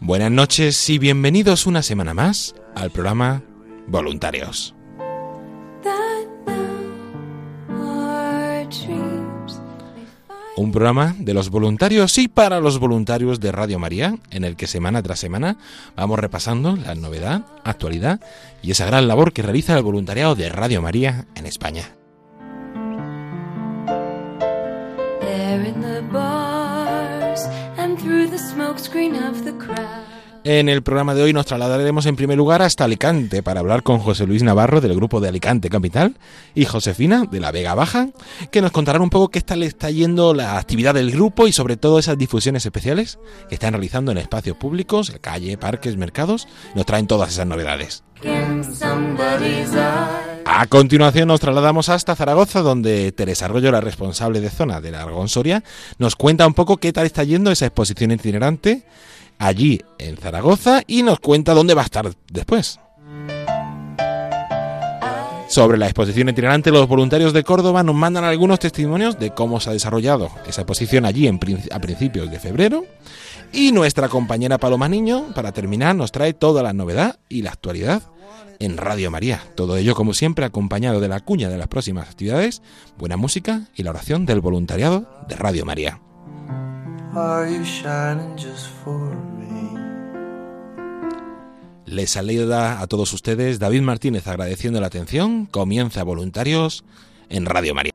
Buenas noches y bienvenidos una semana más al programa Voluntarios. Un programa de los voluntarios y para los voluntarios de Radio María, en el que semana tras semana vamos repasando la novedad, actualidad y esa gran labor que realiza el voluntariado de Radio María en España. En el programa de hoy nos trasladaremos en primer lugar hasta Alicante para hablar con José Luis Navarro del grupo de Alicante Capital y Josefina de la Vega Baja, que nos contarán un poco qué tal está yendo la actividad del grupo y sobre todo esas difusiones especiales que están realizando en espacios públicos, calle, parques, mercados. Nos traen todas esas novedades. A continuación nos trasladamos hasta Zaragoza, donde Teresa Arroyo, la responsable de zona de la Aragón Soria, nos cuenta un poco qué tal está yendo esa exposición itinerante allí en Zaragoza y nos cuenta dónde va a estar después. Sobre la exposición itinerante, los voluntarios de Córdoba nos mandan algunos testimonios de cómo se ha desarrollado esa exposición allí en a principios de febrero. Y nuestra compañera Paloma Niño, para terminar, nos trae toda la novedad y la actualidad en Radio María. Todo ello, como siempre, acompañado de la cuña de las próximas actividades, buena música y la oración del voluntariado de Radio María. Are you shining? Les saluda a todos ustedes David Martínez agradeciendo la atención. Comienza Voluntarios en Radio María.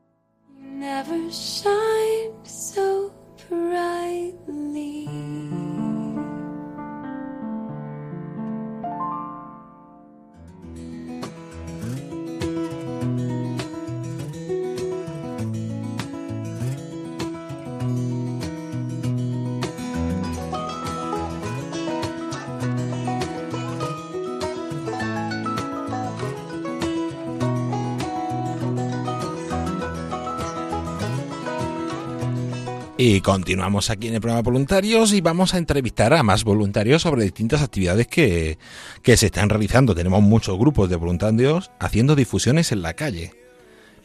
Y continuamos aquí en el programa Voluntarios y vamos a entrevistar a más voluntarios sobre distintas actividades que, que se están realizando. Tenemos muchos grupos de voluntarios haciendo difusiones en la calle.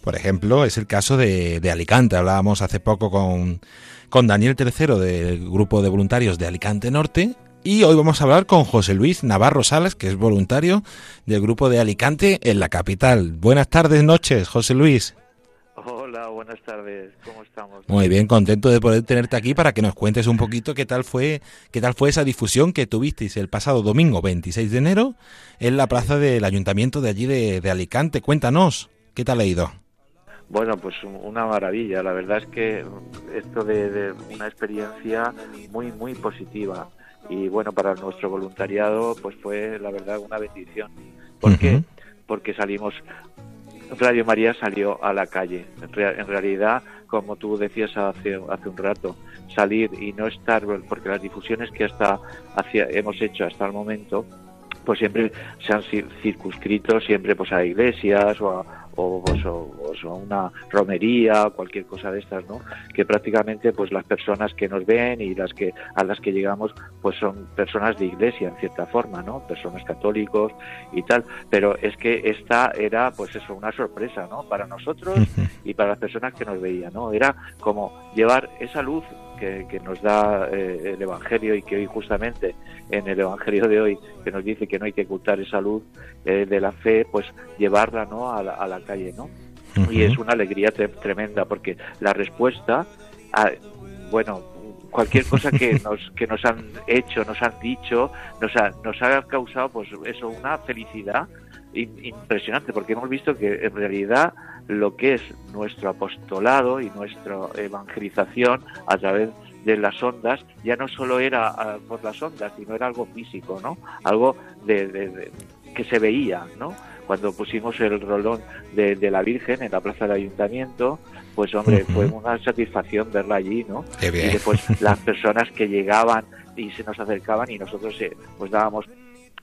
Por ejemplo, es el caso de, Alicante. Hablábamos hace poco con, con Daniel III del grupo de voluntarios de Alicante Norte. Y hoy vamos a hablar con José Luis Navarro Salas, que es voluntario del grupo de Alicante en la capital. Buenas tardes, noches, José Luis. Hola, buenas tardes. ¿Cómo estamos? Muy bien, contento de poder tenerte aquí para que nos cuentes un poquito qué tal fue, qué tal fue esa difusión que tuvisteis el pasado domingo 26 de enero en la plaza del ayuntamiento de allí de, de Alicante. Cuéntanos, ¿qué tal ha ido? Bueno, pues una maravilla. La verdad es que esto de, de una experiencia muy, muy positiva. Y bueno, para nuestro voluntariado, pues fue la verdad una bendición. ¿Por qué? Porque salimos, Radio María salió a la calle. En, rea- en realidad, como tú decías hace, hace un rato, salir y no estar, porque las difusiones que hasta hemos hecho hasta el momento, pues siempre se han cir- circunscrito siempre pues a iglesias o a, o, pues, o, una romería, cualquier cosa de estas, ¿no? Que prácticamente pues las personas que nos ven y las que a las que llegamos pues son personas de iglesia en cierta forma, ¿no? Personas católicos y tal, pero es que esta era pues eso, una sorpresa, ¿no? Para nosotros y para las personas que nos veían, ¿no? Era como llevar esa luz que, nos da eh, el Evangelio y que hoy justamente en el Evangelio de hoy que nos dice que no hay que ocultar esa luz eh, de la fe, pues llevarla ¿no? a, la, calle, ¿no? Y es una alegría tremenda porque la respuesta, a, bueno, cualquier cosa que nos que nos han hecho, nos han dicho, nos ha, nos ha causado pues eso una felicidad impresionante porque hemos visto que en realidad lo que es nuestro apostolado y nuestra evangelización a través de las ondas ya no solo era ah, por las ondas sino era algo físico no algo de, que se veía no cuando pusimos el rolón de, la Virgen en la plaza del Ayuntamiento pues hombre fue una satisfacción verla allí no y después las personas que llegaban y se nos acercaban y nosotros eh, pues dábamos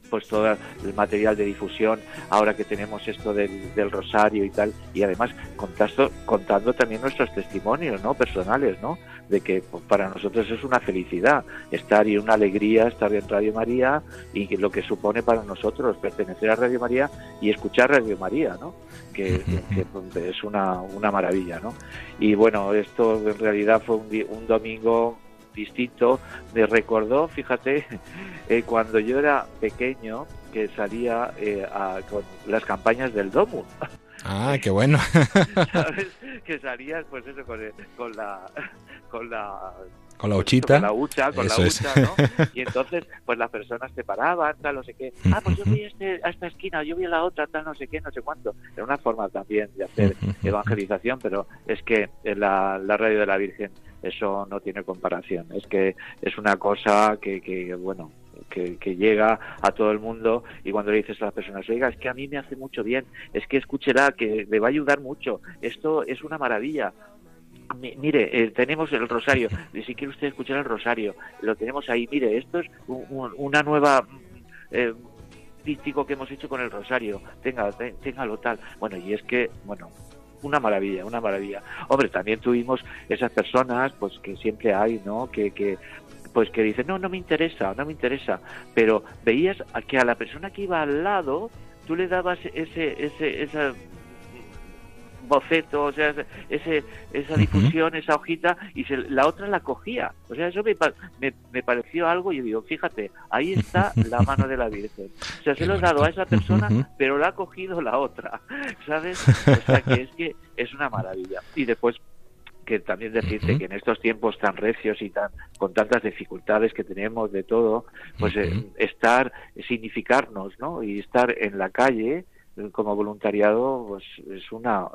pues todo el material de difusión ahora que tenemos esto del, del rosario y tal y además contando, contando también nuestros testimonios no personales no de que pues, para nosotros es una felicidad estar y una alegría estar en Radio María y lo que supone para nosotros pertenecer a Radio María y escuchar Radio María no que, es una, una maravilla no y bueno esto en realidad fue un, un domingo distinto. Me recordó, fíjate, eh, cuando yo era pequeño, que salía eh, con las campañas del Domus. Ah, qué bueno. ¿Sabes? Que salías, pues eso, con, con la... Con la con la huchita. Con la hucha, con la hucha, ¿no? Y entonces, pues las personas se paraban, tal, no sé qué. Ah, pues yo vi este, a esta esquina, yo vi a la otra, tal, no sé qué, no sé cuánto. Era una forma también de hacer evangelización, pero es que la, la radio de la Virgen eso no tiene comparación. Es que es una cosa que, que bueno, que, llega a todo el mundo y cuando le dices a las personas, oiga, es que a mí me hace mucho bien, es que escúchela, que le va a ayudar mucho, esto es una maravilla. Mire, eh, tenemos el rosario, si quiere usted escuchar el rosario, lo tenemos ahí, mire, esto es una nueva... Eh, que hemos hecho con el rosario, tenga, téngalo tal. Bueno, y es que, bueno, una maravilla, una maravilla. Hombre, también tuvimos esas personas, pues que siempre hay, ¿no? Que, que pues que dicen, no, no me interesa, no me interesa, pero veías que a la persona que iba al lado, tú le dabas ese, ese, esa boceto, o sea, ese, esa difusión, esa hojita, y la otra la cogía. O sea, eso me, me, pareció algo y yo digo, fíjate, ahí está la mano de la Virgen. O sea, se lo he dado a esa persona, pero la ha cogido la otra, ¿sabes? O sea, que es que es una maravilla. Y después que también decirte que en estos tiempos tan recios y tan con tantas dificultades que tenemos de todo, pues eh, estar, significarnos, ¿no? Y estar en la calle, como voluntariado pues es una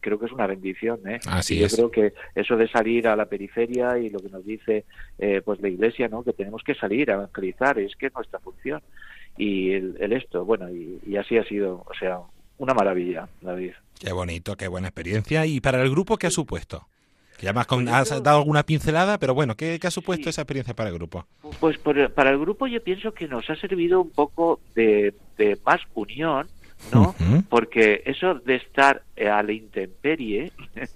creo que es una bendición ¿eh? Así yo creo que eso de salir a la periferia y lo que nos dice eh, pues la iglesia no que tenemos que salir a evangelizar es que es nuestra función. Y el, esto bueno y, así ha sido o sea una maravilla David. Qué bonito qué buena experiencia. Y para el grupo qué ha supuesto que ya pues has dado alguna pincelada, pero bueno, ¿qué, ha supuesto esa experiencia para el grupo? Pues para el grupo yo pienso que nos ha servido un poco de, de más unión, ¿no? Porque eso de estar a la intemperie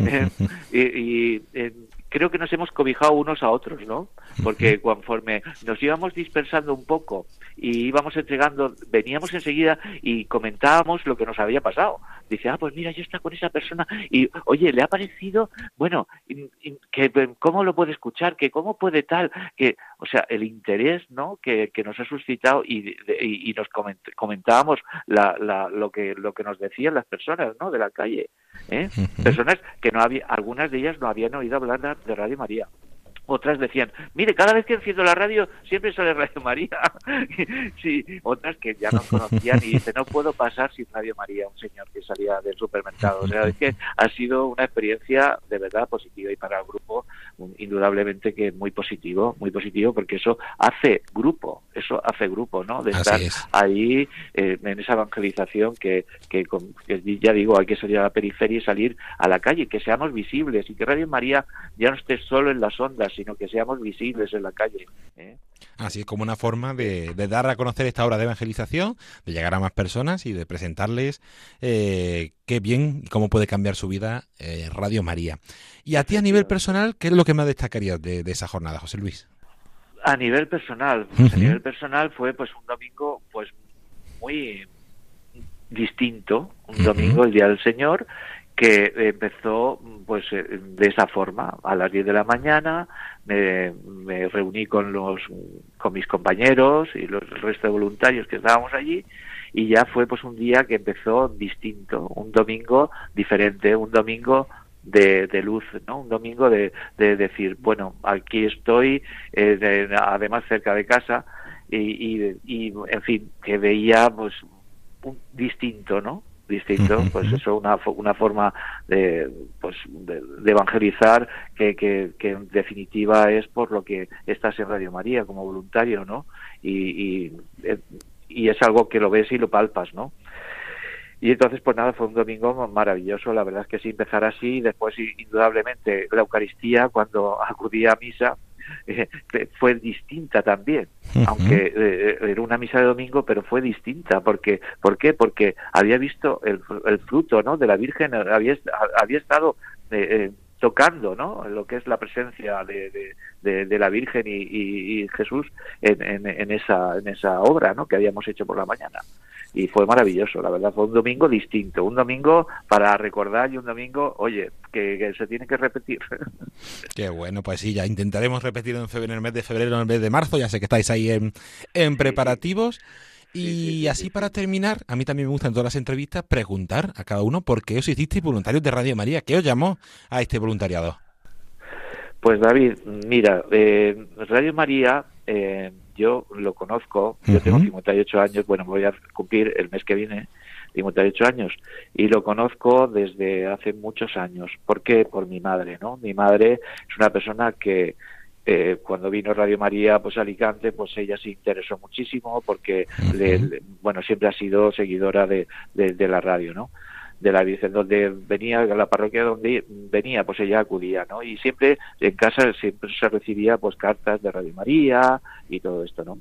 eh, y, creo que nos hemos cobijado unos a otros, ¿no? Porque conforme nos íbamos dispersando un poco y íbamos entregando, veníamos enseguida y comentábamos lo que nos había pasado. Dice, ah, pues mira, yo está con esa persona y, oye, le ha parecido, bueno, que cómo lo puede escuchar, que cómo puede tal, que, o sea, el interés, ¿no? Que, que nos ha suscitado y, y, nos comentábamos la, la, lo que lo que nos decían las personas, ¿no? De la calle, ¿eh? Personas que no había, algunas de ellas no habían oído hablar de Radio María otras decían, mire, cada vez que enciendo la radio siempre sale Radio María. sí, otras que ya no conocían y dice, no puedo pasar sin Radio María, un señor que salía del supermercado. O sea, es que ha sido una experiencia de verdad positiva y para el grupo indudablemente que muy positivo, muy positivo porque eso hace grupo, eso hace grupo, ¿no? De estar ahí eh, en esa evangelización que, que, que, ya digo, hay que salir a la periferia y salir a la calle, que seamos visibles y que Radio María ya no esté solo en las ondas, sino que seamos visibles en la calle. ¿eh? Así es como una forma de, dar a conocer esta obra de evangelización, de llegar a más personas y de presentarles eh, qué bien y cómo puede cambiar su vida eh, Radio María. Y a ti a nivel personal, ¿qué es lo que más destacarías de, esa jornada, José Luis? A nivel personal, pues, a nivel personal fue pues un domingo pues muy distinto, un domingo, el Día del Señor, que empezó pues eh, de esa forma. A las 10 de la mañana me, reuní con los con mis compañeros y los el resto de voluntarios que estábamos allí y ya fue pues un día que empezó distinto un domingo diferente un domingo de, de luz no un domingo de, de decir bueno aquí estoy eh, además cerca de casa y, y, y en fin que veía pues un distinto no distinto, pues eso, una, una forma de, pues, de, evangelizar que, que, en definitiva es por lo que estás en Radio María como voluntario, ¿no? Y, y, eh, y es algo que lo ves y lo palpas, ¿no? Y entonces, pues nada, fue un domingo maravilloso, la verdad es que sí, empezar así, después indudablemente la Eucaristía, cuando acudí a misa, eh, fue distinta también, aunque eh, era una misa de domingo, pero fue distinta. Porque, ¿Por qué? Porque había visto el, el fruto ¿no? de la Virgen, había, había estado eh, tocando ¿no? lo que es la presencia de, de, la Virgen y, Jesús en, en, esa, en esa obra ¿no? que habíamos hecho por la mañana y fue maravilloso, la verdad, fue un domingo distinto, un domingo para recordar y un domingo, oye, que, se tiene que repetir. Qué bueno, pues sí, ya intentaremos repetir en, febrero, en el mes de febrero, en el mes de marzo, ya sé que estáis ahí en, en preparativos. Y así para terminar, a mí también me gusta en todas las entrevistas preguntar a cada uno por qué os hicisteis voluntarios de Radio María, ¿qué os llamó a este voluntariado? Pues David, mira, eh, Radio María eh, yo lo conozco, yo tengo 58 años, bueno, voy a cumplir el mes que viene 58 años y lo conozco desde hace muchos años. ¿Por qué? Por mi madre, ¿no? Mi madre es una persona que eh, cuando vino Radio María pues a Alicante pues ella se interesó muchísimo porque bueno siempre ha sido seguidora de, de la radio no de la Virgen, donde venía, la parroquia donde venía, pues ella acudía, ¿no? Y siempre en casa siempre se recibía pues cartas de Radio María y todo esto, ¿no?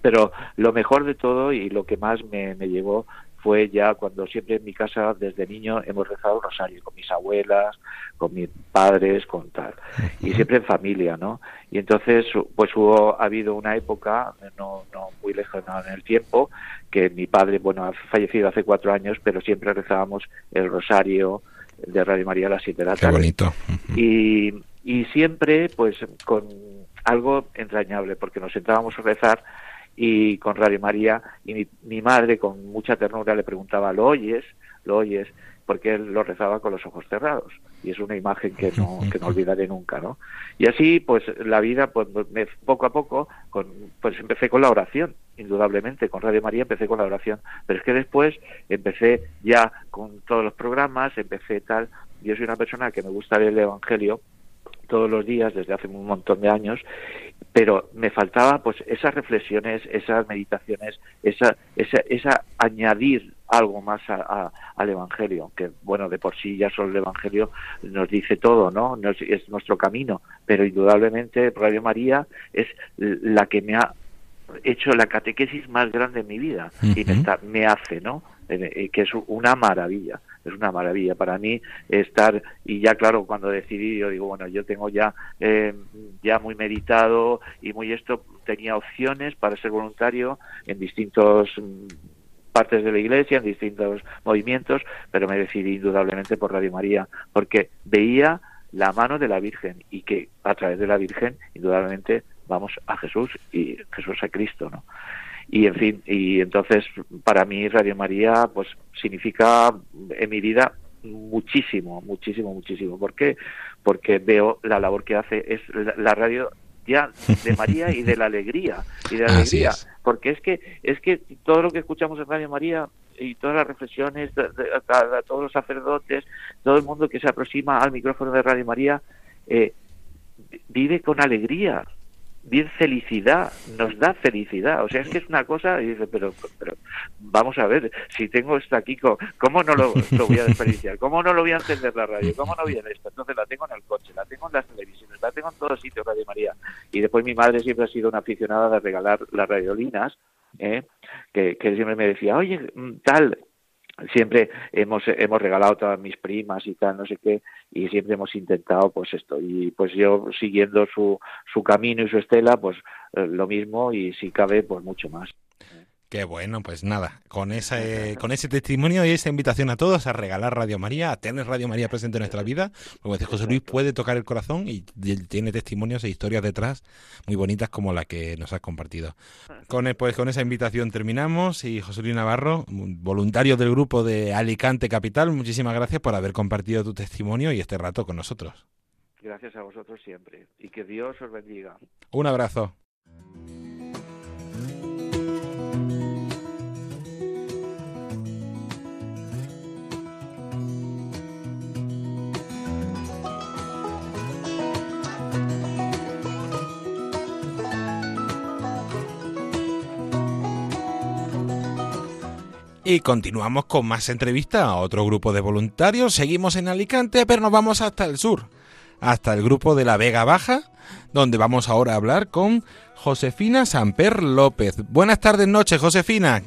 Pero lo mejor de todo y lo que más me, me llevó fue ya cuando siempre en mi casa desde niño hemos rezado un rosario con mis abuelas, con mis padres, con tal, y siempre en familia, ¿no? Y entonces, pues hubo, ha habido una época, no, no muy lejana en el tiempo, que mi padre, bueno, ha fallecido hace cuatro años, pero siempre rezábamos el rosario de Radio María a las siete de la tarde. Qué bonito. Y, y siempre, pues, con algo entrañable, porque nos sentábamos a rezar y con Radio María y mi, madre con mucha ternura le preguntaba, ¿lo oyes? ¿Lo oyes? Porque él lo rezaba con los ojos cerrados y es una imagen que no, que no olvidaré nunca, ¿no? Y así, pues la vida, pues me, poco a poco, con, pues empecé con la oración, indudablemente, con Radio María empecé con la oración, pero es que después empecé ya con todos los programas, empecé tal, yo soy una persona que me gusta leer el Evangelio todos los días desde hace un montón de años pero me faltaba pues esas reflexiones, esas meditaciones, esa, esa, esa añadir algo más al Evangelio, que bueno, de por sí ya solo el Evangelio nos dice todo, ¿no? es nuestro camino, pero indudablemente Radio María es la que me ha hecho la catequesis más grande en mi vida y me, está, me hace, ¿no? Eh, que es una maravilla es una maravilla para mí estar y ya claro cuando decidí yo digo bueno yo tengo ya eh, ya muy meditado y muy esto tenía opciones para ser voluntario en distintos mm, partes de la iglesia, en distintos movimientos, pero me decidí indudablemente por Radio María, porque veía la mano de la Virgen y que a través de la Virgen indudablemente vamos a Jesús y Jesús a Cristo, ¿no? Y en fin y entonces para mí Radio María pues significa en mi vida muchísimo muchísimo muchísimo. ¿por qué? porque veo la labor que hace es la, radio ya de María y de la alegría y de la alegría. porque es que es que todo lo que escuchamos en Radio María y todas las reflexiones de, todos los sacerdotes todo el mundo que se aproxima al micrófono de Radio María eh, vive con alegría bien felicidad, nos da felicidad. O sea, es que es una cosa, y dice, pero, pero vamos a ver, si tengo esto aquí, ¿cómo no lo, voy a desperdiciar? ¿Cómo no lo voy a encender la radio? ¿Cómo no viene esto? Entonces la tengo en el coche, la tengo en las televisiones, la tengo en todos sitios, Radio María. Y después mi madre siempre ha sido una aficionada de regalar las radiolinas, ¿eh? que, que siempre me decía, oye, mm, tal, siempre hemos hemos regalado todas mis primas y tal no sé qué y siempre hemos intentado pues esto. Y pues yo siguiendo su su camino y su estela pues eh, lo mismo y si cabe pues mucho más Qué bueno, pues nada, con ese, con ese testimonio y esa invitación a todos a regalar Radio María, a tener Radio María presente en nuestra vida, como dice José Luis, puede tocar el corazón y tiene testimonios e historias detrás muy bonitas como la que nos has compartido. Con, pues, con esa invitación terminamos y José Luis Navarro, voluntario del grupo de Alicante Capital, muchísimas gracias por haber compartido tu testimonio y este rato con nosotros. Gracias a vosotros siempre y que Dios os bendiga. Un abrazo. Y continuamos con más entrevistas a otro grupo de voluntarios. Seguimos en Alicante, pero nos vamos hasta el sur, hasta el grupo de la Vega Baja, donde vamos ahora a hablar con Josefina Samper López. Buenas tardes, noches, Josefina.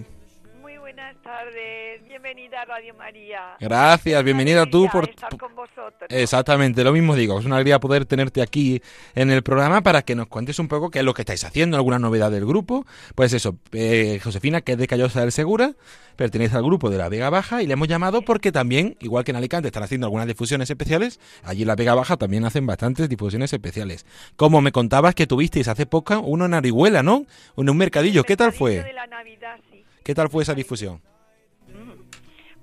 Bienvenida a Radio María. Gracias, bienvenida tú por estar con vosotros. Exactamente, lo mismo digo, es una alegría poder tenerte aquí en el programa para que nos cuentes un poco qué es lo que estáis haciendo, alguna novedad del grupo. Pues eso, eh, Josefina, que es de Callosa del Segura, pertenece al grupo de la Vega Baja y le hemos llamado porque también, igual que en Alicante, están haciendo algunas difusiones especiales, allí en la Vega Baja también hacen bastantes difusiones especiales. Como me contabas que tuvisteis hace poco uno en Arihuela, ¿no? En un mercadillo, ¿qué tal fue? De la Navidad, sí. ¿Qué tal fue esa difusión?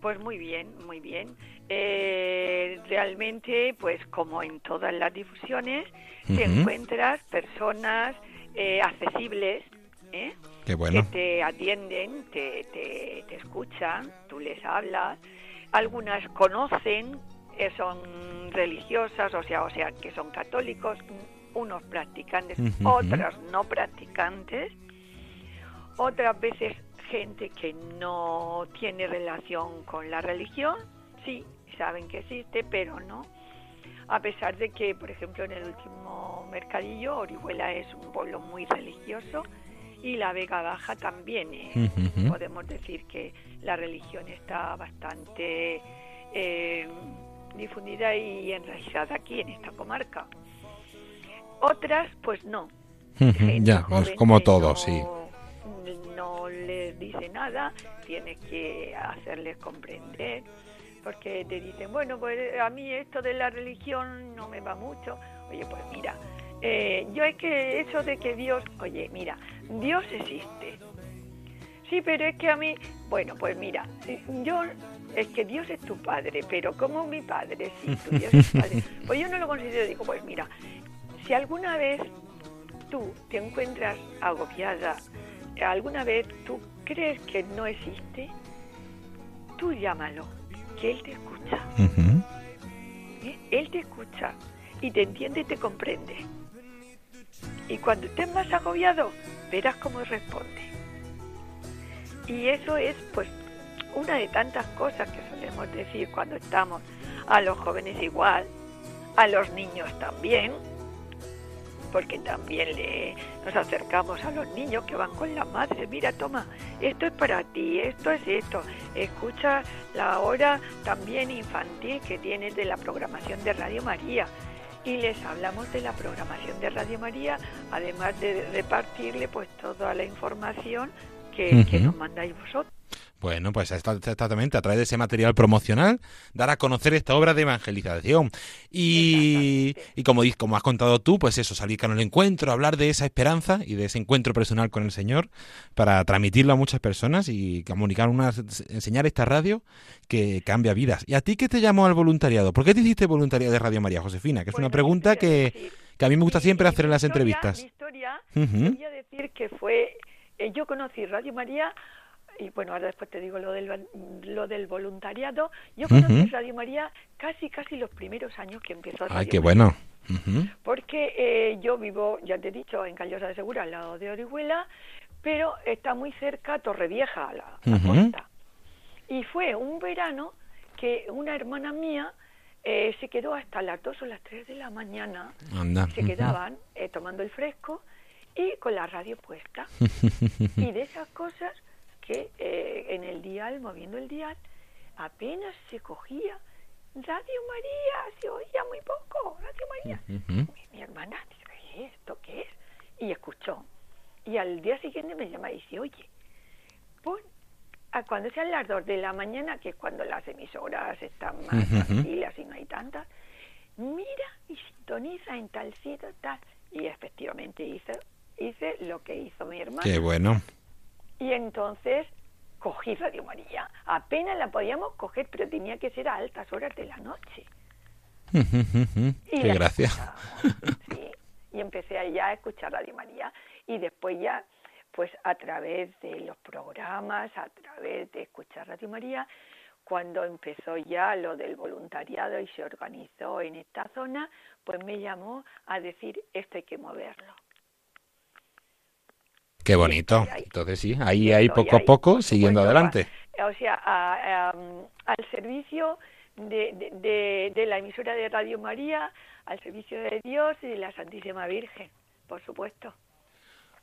Pues muy bien, muy bien. Eh, realmente, pues como en todas las difusiones, te encuentras personas eh, accesibles, ¿eh? Qué bueno. que te atienden, te, te, te, escuchan, tú les hablas. Algunas conocen, eh, son religiosas, o sea, o sea, que son católicos, unos practicantes, otras no practicantes. Otras veces gente que no tiene relación con la religión, sí, saben que existe, pero no. A pesar de que, por ejemplo, en el último mercadillo, Orihuela es un pueblo muy religioso y la Vega Baja también. Eh, podemos decir que la religión está bastante eh, difundida y enraizada aquí en esta comarca. Otras, pues no. ya, es como todo, sí. No les dice nada, tienes que hacerles comprender, porque te dicen, bueno, pues a mí esto de la religión no me va mucho. Oye, pues mira, eh, yo es que eso de que Dios, oye, mira, Dios existe. Sí, pero es que a mí, bueno, pues mira, yo es que Dios es tu padre, pero como mi padre, sí, tu Dios es padre. Pues yo no lo considero, digo, pues mira, si alguna vez tú te encuentras agobiada, alguna vez tú crees que no existe, tú llámalo, que Él te escucha. ¿Eh? Él te escucha y te entiende y te comprende. Y cuando estés más agobiado, verás cómo responde. Y eso es pues una de tantas cosas que solemos decir cuando estamos a los jóvenes igual, a los niños también, porque también le, nos acercamos a los niños que van con la madre, mira, toma, esto es para ti, esto es esto, escucha la hora también infantil que tienes de la programación de Radio María, y les hablamos de la programación de Radio María, además de repartirle pues toda la información que, que nos mandáis vosotros. Bueno, pues exactamente, a través de ese material promocional, dar a conocer esta obra de evangelización. Y, y como, como has contado tú, pues eso, salir con el encuentro, hablar de esa esperanza y de ese encuentro personal con el Señor, para transmitirlo a muchas personas y comunicar una, enseñar esta radio que cambia vidas. ¿Y a ti qué te llamó al voluntariado? ¿Por qué te hiciste voluntariado de Radio María, Josefina? Que es una pregunta que, que, a mí me gusta siempre hacer en las entrevistas. Mi historia, quería decir que fue, eh, yo conocí Radio María y bueno, ahora después te digo lo del, lo del voluntariado. Yo conocí Radio María casi, casi los primeros años que empezó Radio Ay, qué bueno. Porque eh, yo vivo, ya te he dicho, en Callosa de Segura, al lado de Orihuela, pero está muy cerca Torrevieja, a la, la costa. Y fue un verano que una hermana mía eh, se quedó hasta las 2 o las 3 de la mañana, Anda. se quedaban eh, tomando el fresco y con la radio puesta. y de esas cosas que eh, en el dial, moviendo el dial, apenas se cogía Radio María, se oía muy poco, Radio María. Mi, mi hermana dice, "¿Qué es ¿esto qué es? Y escuchó. Y al día siguiente me llama y dice, oye, pon, a cuando sean las dos de la mañana, que es cuando las emisoras están más tranquilas y no hay tantas, mira y sintoniza en tal sitio, tal. Y efectivamente hice, hice lo que hizo mi hermana. Qué bueno. Y entonces cogí Radio María. Apenas la podíamos coger, pero tenía que ser a altas horas de la noche. Y Qué gracia. Sí, y empecé allá a escuchar Radio María y después ya, pues a través de los programas, a través de escuchar Radio María, cuando empezó ya lo del voluntariado y se organizó en esta zona, pues me llamó a decir, esto hay que moverlo. Qué bonito. Entonces sí, ahí, ahí poco a poco, siguiendo adelante. a- o sea, a- a, um, al servicio de, de- de- de la emisora de Radio María, al servicio de Dios y de la Santísima Virgen, por supuesto.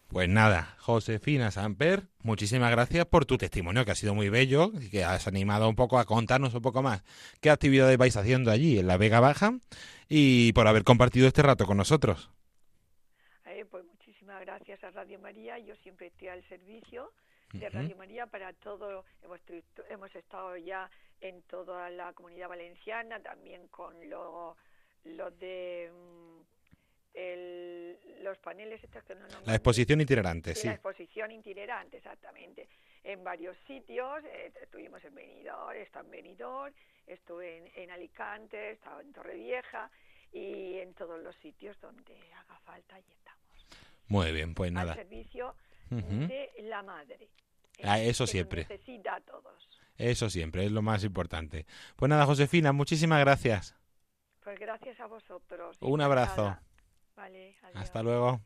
Pues nada, Josefina Samper, muchísimas gracias por tu testimonio, que ha sido muy bello y que has animado un poco a contarnos un poco más qué actividades vais haciendo allí en la Vega Baja y por haber compartido este rato con nosotros. Muchísimas gracias a Radio María. Yo siempre estoy al servicio de. Radio María para todo. Hemos, hemos estado ya en toda la comunidad valenciana, también con lo- los de mm, el- los paneles estos que no nombran La exposición itinerante, Sí, la exposición itinerante, exactamente. En varios sitios, eh, estuvimos en Benidorm, estado en Benidorm, estuve en, en Alicante, he estado en Torrevieja y en todos los sitios donde haga falta y estamos. Muy bien, pues Al nada. servicio Ujú. de la madre. Ah, eso que nos siempre. necesita a todos. Eso siempre es lo más importante. Pues nada, Josefina, muchísimas gracias. Pues gracias a vosotros. Un abrazo. Vale, adiós. Hasta luego.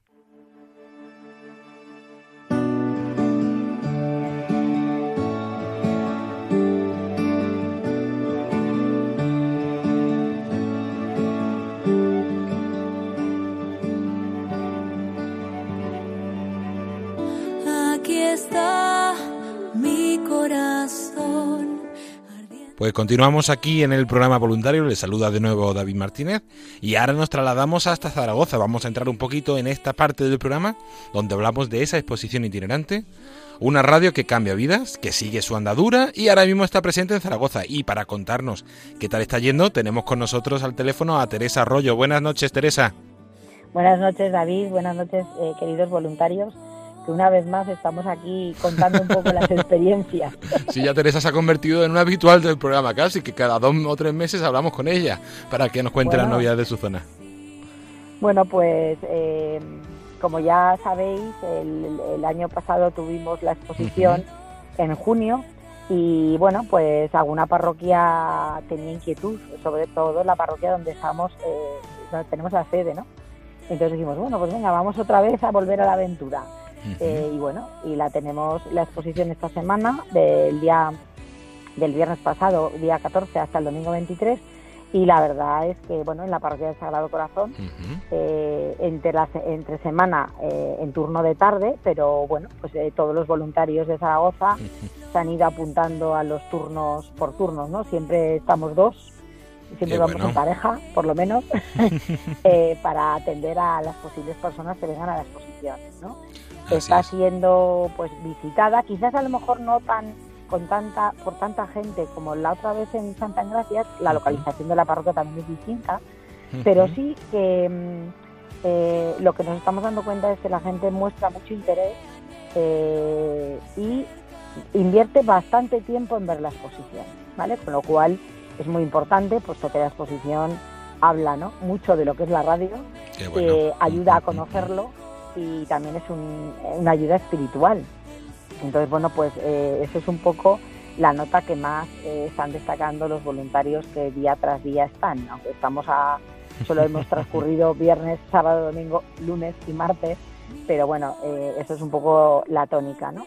Pues continuamos aquí en el programa voluntario, les saluda de nuevo David Martínez y ahora nos trasladamos hasta Zaragoza. Vamos a entrar un poquito en esta parte del programa donde hablamos de esa exposición itinerante, una radio que cambia vidas, que sigue su andadura y ahora mismo está presente en Zaragoza. Y para contarnos qué tal está yendo, tenemos con nosotros al teléfono a Teresa Arroyo. Buenas noches, Teresa. Buenas noches, David. Buenas noches, eh, queridos voluntarios. Que una vez más estamos aquí contando un poco las experiencias. Sí, ya Teresa se ha convertido en un habitual del programa casi, que cada dos o tres meses hablamos con ella para que nos cuente las Bueno. novedades de su zona. Bueno, pues eh, como ya sabéis, el, el año pasado tuvimos la exposición en junio y bueno, pues alguna parroquia tenía inquietud, sobre todo la parroquia donde estamos, eh, donde tenemos la sede, ¿no? Entonces dijimos, bueno, pues venga, vamos otra vez a volver a la aventura. Eh, y bueno, y la tenemos la exposición esta semana, del día del viernes pasado, día 14, hasta el domingo 23. Y la verdad es que, bueno, en la parroquia del Sagrado Corazón, eh, entre, la, entre semana eh, en turno de tarde, pero bueno, pues eh, todos los voluntarios de Zaragoza se han ido apuntando a los turnos por turnos, ¿no? Siempre estamos dos, siempre Qué vamos bueno. en pareja, por lo menos, para atender a las posibles personas que vengan a la exposición, ¿no? Así está es. siendo pues visitada, quizás a lo mejor no tan con tanta por tanta gente como la otra vez en Santa Engracia, la localización de la parroquia también es distinta, pero sí que mm, eh, lo que nos estamos dando cuenta es que la gente muestra mucho interés eh, y invierte bastante tiempo en ver la exposición, ¿vale? Con lo cual es muy importante, puesto que la exposición habla ¿no? mucho de lo que es la radio, bueno. eh, ayuda a conocerlo y también es un- una ayuda espiritual. Entonces, bueno, pues eh, eso es un poco la nota que más eh, están destacando los voluntarios que día tras día están, aunque estamos a, solo hemos transcurrido viernes, sábado, domingo, lunes y martes, pero bueno, eh, eso es un poco la tónica, ¿no?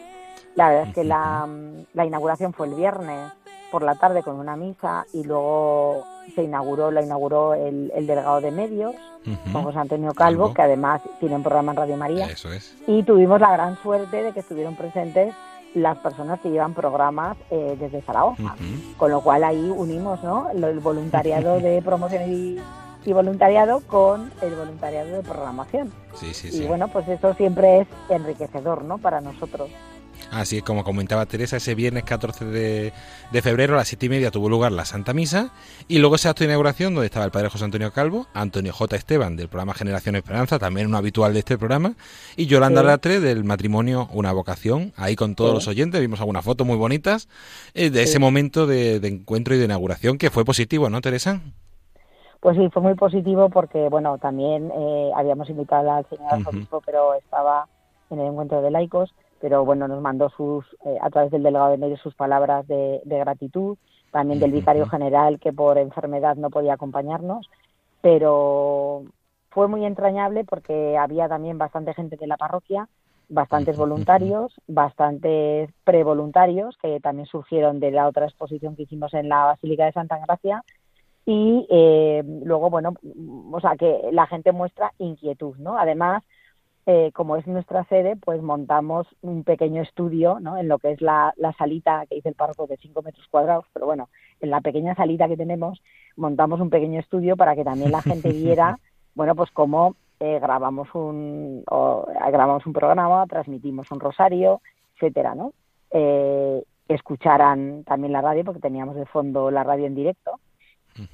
La verdad es que la, la inauguración fue el viernes por la tarde con una misa y luego se inauguró, la inauguró el, el delegado de medios, Ujú. con José Antonio Calvo, Calvo. que además tiene un programa en Radio María. Eso es. Y tuvimos la gran suerte de que estuvieron presentes las personas que llevan programas eh, desde Zaragoza. Con lo cual ahí unimos ¿no? El voluntariado de promoción y, y voluntariado con el voluntariado de programación. Sí, sí, Y sí. bueno, pues eso siempre es enriquecedor ¿no? para nosotros. Así es como comentaba Teresa, ese viernes 14 de, de febrero a las siete y media tuvo lugar la Santa Misa y luego ese acto de inauguración donde estaba el padre José Antonio Calvo, Antonio J. Esteban del programa Generación Esperanza, también un habitual de este programa, y Yolanda Sí. Latre del matrimonio Una Vocación, ahí con todos Sí. los oyentes, vimos algunas fotos muy bonitas eh, de Sí. ese momento de, de encuentro y de inauguración que fue positivo, ¿no, Teresa? Pues sí, fue muy positivo porque, bueno, también eh, habíamos invitado al señor arzobispo, pero estaba en el encuentro de laicos, pero bueno, nos mandó sus, eh, a través del delegado de medios sus palabras de, de gratitud, también del vicario general que por enfermedad no podía acompañarnos, pero fue muy entrañable porque había también bastante gente de la parroquia, bastantes voluntarios, bastantes prevoluntarios que también surgieron de la otra exposición que hicimos en la Basílica de Santa Gracia. Y eh, luego, bueno, o sea, que la gente muestra inquietud, ¿no? Además, eh, como es nuestra sede, pues montamos un pequeño estudio, ¿no? En lo que es la, la salita que dice el párroco de 5 metros cuadrados, pero bueno, en la pequeña salita que tenemos montamos un pequeño estudio para que también la gente viera, bueno, pues cómo eh, grabamos un o, eh, grabamos un programa, transmitimos un rosario, etcétera, ¿no? Eh, escucharan también la radio porque teníamos de fondo la radio en directo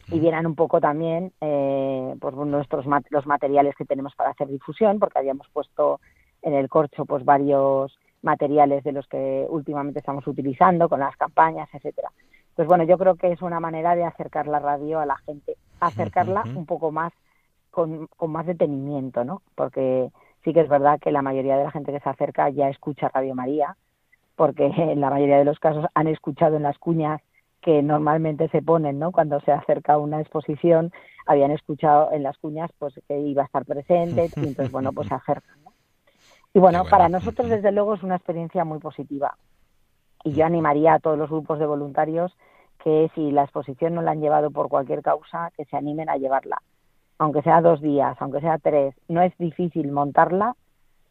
y vieran un poco también eh, pues nuestros los materiales que tenemos para hacer difusión porque habíamos puesto en el corcho pues varios materiales de los que últimamente estamos utilizando con las campañas etcétera. Pues bueno yo creo que es una manera de acercar la radio a la gente acercarla un poco más con, con más detenimiento no porque sí que es verdad que la mayoría de la gente que se acerca ya escucha Radio María porque en la mayoría de los casos han escuchado en las cuñas que normalmente se ponen, ¿no? Cuando se acerca una exposición, habían escuchado en las cuñas pues que iba a estar presente y entonces bueno, pues se acercan, ¿no? Y bueno, bueno. para nosotros desde luego es una experiencia muy positiva. Y yo animaría a todos los grupos de voluntarios que si la exposición no la han llevado por cualquier causa, que se animen a llevarla. Aunque sea dos días, aunque sea tres, no es difícil montarla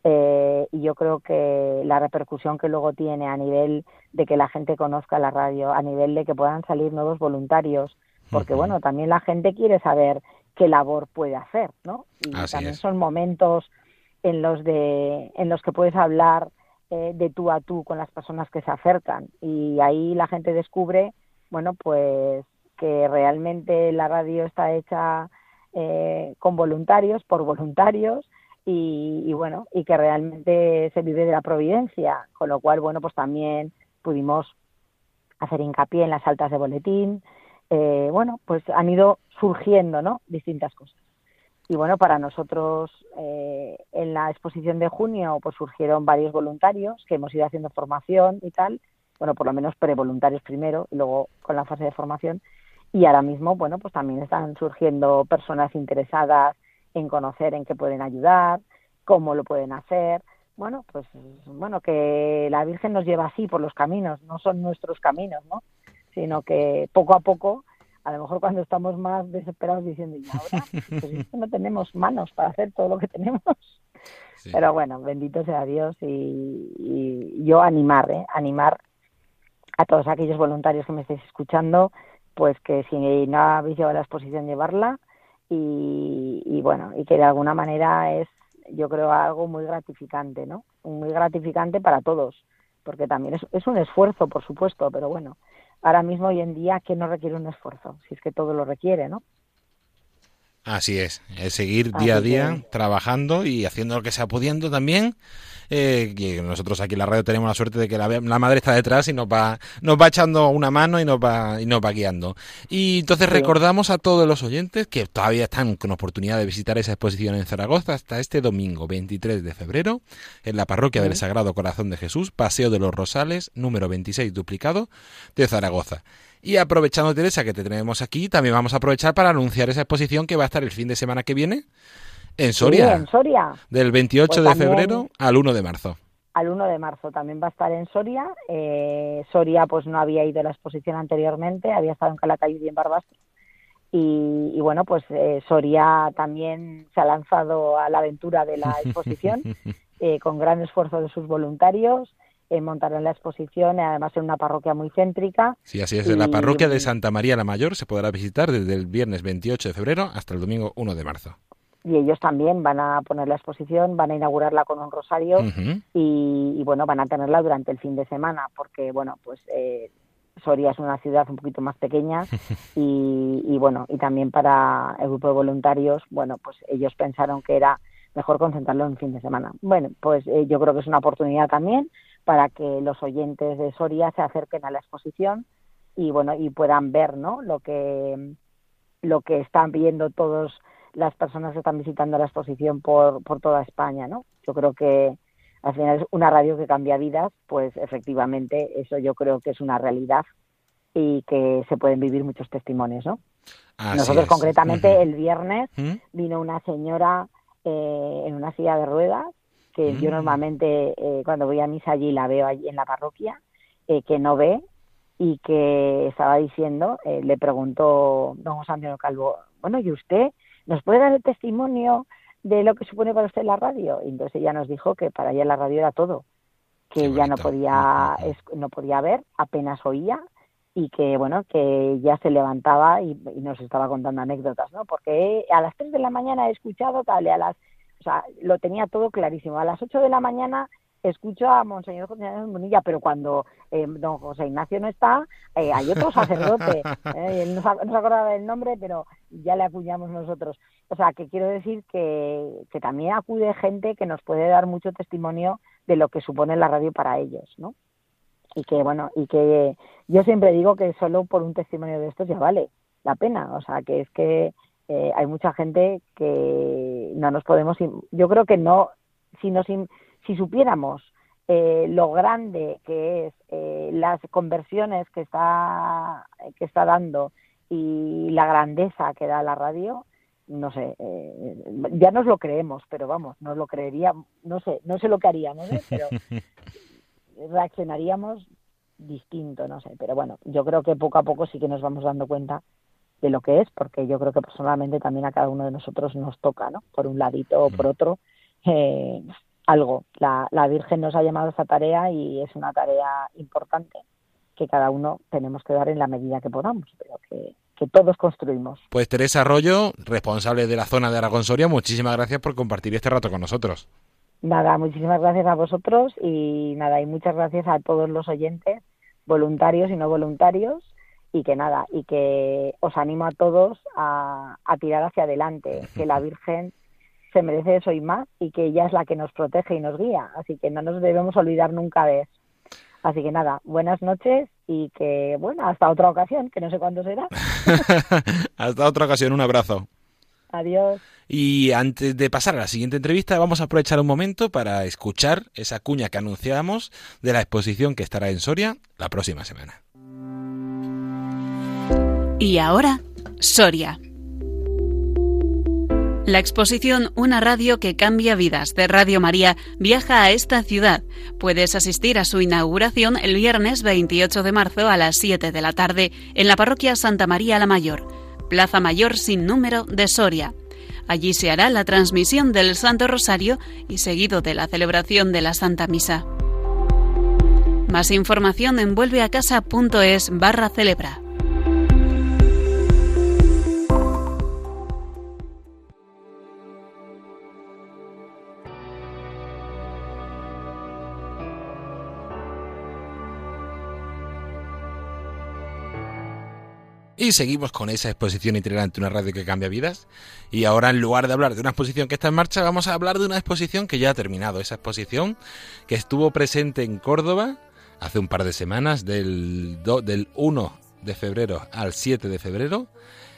eh, y yo creo que la repercusión que luego tiene a nivel de que la gente conozca la radio, a nivel de que puedan salir nuevos voluntarios, porque bueno, también la gente quiere saber qué labor puede hacer, ¿no? Y Así también es. son momentos en los de en los que puedes hablar eh, de tú a tú con las personas que se acercan y ahí la gente descubre, bueno, pues que realmente la radio está hecha eh, con voluntarios, por voluntarios y, y bueno, y que realmente se vive de la providencia, con lo cual, bueno, pues también pudimos hacer hincapié en las altas de boletín, eh, bueno, pues han ido surgiendo, ¿no? Distintas cosas. Y bueno, para nosotros eh, en la exposición de junio pues surgieron varios voluntarios que hemos ido haciendo formación y tal, bueno, por lo menos prevoluntarios primero y luego con la fase de formación. Y ahora mismo, bueno, pues también están surgiendo personas interesadas en conocer en qué pueden ayudar, cómo lo pueden hacer. Bueno, pues bueno, que la Virgen nos lleva así por los caminos, no son nuestros caminos, ¿no? Sino que poco a poco, a lo mejor cuando estamos más desesperados diciendo, y ahora, pues no tenemos manos para hacer todo lo que tenemos. Sí. Pero bueno, bendito sea Dios y, y yo animar, ¿eh? animar a todos aquellos voluntarios que me estéis escuchando, pues que si no habéis llevado la exposición, llevarla y, y bueno, y que de alguna manera es, yo creo, algo muy gratificante, ¿no? Muy gratificante para todos, porque también es, es un esfuerzo, por supuesto, pero bueno, ahora mismo hoy en día, ¿qué no requiere un esfuerzo? Si es que todo lo requiere, ¿no? Así es, es seguir Así día a que- día trabajando y haciendo lo que sea pudiendo también. Eh, que nosotros aquí en la radio tenemos la suerte de que la, la madre está detrás y nos va, nos va echando una mano y nos va, y nos va guiando. Y entonces Sí. recordamos a todos los oyentes que todavía están con oportunidad de visitar esa exposición en Zaragoza hasta este domingo 23 de febrero en la parroquia del. Sagrado Corazón de Jesús, Paseo de los Rosales, número 26 duplicado de Zaragoza. Y aprovechando, Teresa, que te tenemos aquí, también vamos a aprovechar para anunciar esa exposición que va a estar el fin de semana que viene en Soria. en Soria. Del 28 Pues de febrero al 1 de marzo. Al 1 de marzo también va a estar en Soria. Eh, Soria pues no había ido a la exposición anteriormente, había estado en Calacayud y en Barbastro. Y, y bueno, pues eh, Soria también se ha lanzado a la aventura de la exposición eh, con gran esfuerzo de sus voluntarios. Eh, montaron la exposición, eh, además en una parroquia muy céntrica. Sí, así es. En la parroquia de Santa María la Mayor se podrá visitar desde el viernes 28 de febrero hasta el domingo 1 de marzo. Y ellos también van a poner la exposición, van a inaugurarla con un rosario. Y, bueno, van a tenerla durante el fin de semana, porque bueno, pues eh, Soria es una ciudad un poquito más pequeña y, y, bueno, y también para el grupo de voluntarios, bueno, pues ellos pensaron que era mejor concentrarlo en fin de semana. Bueno, pues eh, yo creo que es una oportunidad también para que los oyentes de Soria se acerquen a la exposición y bueno, y puedan ver, ¿no? Lo que lo que están viendo todos las personas que están visitando la exposición por, por toda España, ¿no? Yo creo que al final es una radio que cambia vidas, pues efectivamente eso yo creo que es una realidad y que se pueden vivir muchos testimonios, ¿no? Así Nosotros es. concretamente el viernes Ujú. vino una señora eh, en una silla de ruedas, que yo Mm. normalmente eh, cuando voy a misa allí la veo allí en la parroquia, eh, que no ve y que estaba diciendo, eh, le preguntó don José Antonio Calvo, bueno, ¿y usted nos puede dar el testimonio de lo que supone para usted la radio? Y entonces ella nos dijo que para ella la radio era todo, que ella no podía, no podía ver, apenas oía y que bueno que ya se levantaba y, y nos estaba contando anécdotas no porque a las 3 de la mañana he escuchado tal y a las o sea lo tenía todo clarísimo. A las 8 de la mañana escucho a monseñor José Ignacio Bonilla pero cuando eh, don José Ignacio no está eh, hay otro sacerdote. Eh, no, se acordaba del nombre pero ya le acuñamos nosotros. O sea que quiero decir que, que también acude gente que nos puede dar mucho testimonio de lo que supone la radio para ellos no y que bueno y que yo siempre digo que solo por un testimonio de estos ya vale la pena. O sea que es que eh, hay mucha gente que no nos podemos yo creo que no si nos si supiéramos eh, lo grande que es eh, las conversiones que está que está dando y la grandeza que da la radio no sé eh, ya nos lo creemos pero vamos nos lo creería no sé no sé lo que haríamos ¿eh? pero reaccionaríamos distinto, no sé, pero bueno, yo creo que poco a poco sí que nos vamos dando cuenta de lo que es, porque yo creo que personalmente también a cada uno de nosotros nos toca, ¿no? Por un ladito o por otro, eh, algo. La, la Virgen nos ha llamado a esta tarea y es una tarea importante que cada uno tenemos que dar en la medida que podamos, pero que, que todos construimos. Pues Teresa Arroyo, responsable de la zona de Aragón Soria, muchísimas gracias por compartir este rato con nosotros. Nada, muchísimas gracias a vosotros y nada, y muchas gracias a todos los oyentes, voluntarios y no voluntarios, y que nada, y que os animo a todos a, a tirar hacia adelante, que la Virgen se merece eso y más, y que ella es la que nos protege y nos guía, así que no nos debemos olvidar nunca de eso. Así que nada, buenas noches y que, bueno, hasta otra ocasión, que no sé cuándo será. Hasta otra ocasión, un abrazo. Adiós. Y antes de pasar a la siguiente entrevista, vamos a aprovechar un momento para escuchar esa cuña que anunciamos de la exposición que estará en Soria la próxima semana. Y ahora, Soria. La exposición Una radio que cambia vidas de Radio María viaja a esta ciudad. Puedes asistir a su inauguración el viernes 28 de marzo a las 7 de la tarde en la parroquia Santa María la Mayor, Plaza Mayor sin número de Soria. Allí se hará la transmisión del Santo Rosario y seguido de la celebración de la Santa Misa. Más información en vuelveacasa.es barra celebra. Y seguimos con esa exposición itinerante, una radio que cambia vidas. Y ahora, en lugar de hablar de una exposición que está en marcha, vamos a hablar de una exposición que ya ha terminado. Esa exposición que estuvo presente en Córdoba hace un par de semanas, del, do- del 1 de febrero al 7 de febrero,